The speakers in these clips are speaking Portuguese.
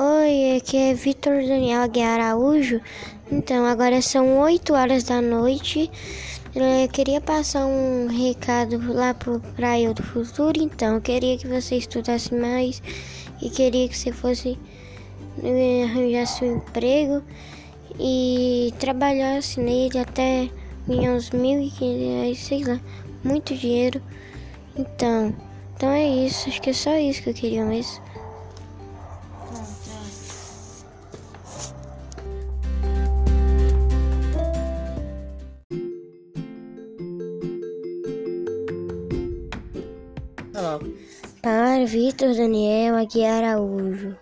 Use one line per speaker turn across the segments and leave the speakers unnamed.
Oi, aqui é Vitor Daniel Aguiar Araújo. Então, agora são 8 horas da noite. Eu queria passar um recado lá para eu do futuro, então. Eu queria que você estudasse mais e queria que você fosse eh, arranjasse um emprego e trabalhasse nele até uns mil e quinhentos, sei lá, muito dinheiro. Então, então é isso. Acho que é só isso que eu queria mesmo. Para Vitor Daniel Aguiar Araújo.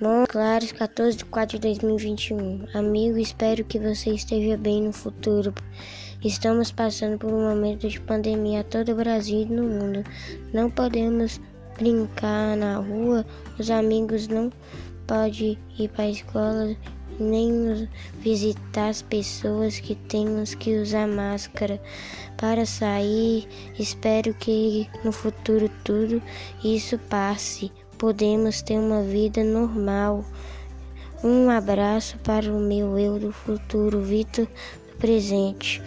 Montes Claros, 14 de 4 de 2021. Amigo, espero que você esteja bem no futuro. Estamos passando por um momento de pandemia todo o Brasil e no mundo. Não podemos brincar na rua, os amigos não podem ir para a escola nem visitar as pessoas que temos que usar máscara para sair. Espero que no futuro tudo isso passe. Podemos ter uma vida normal. Um abraço para o meu eu do futuro, Vitor do presente.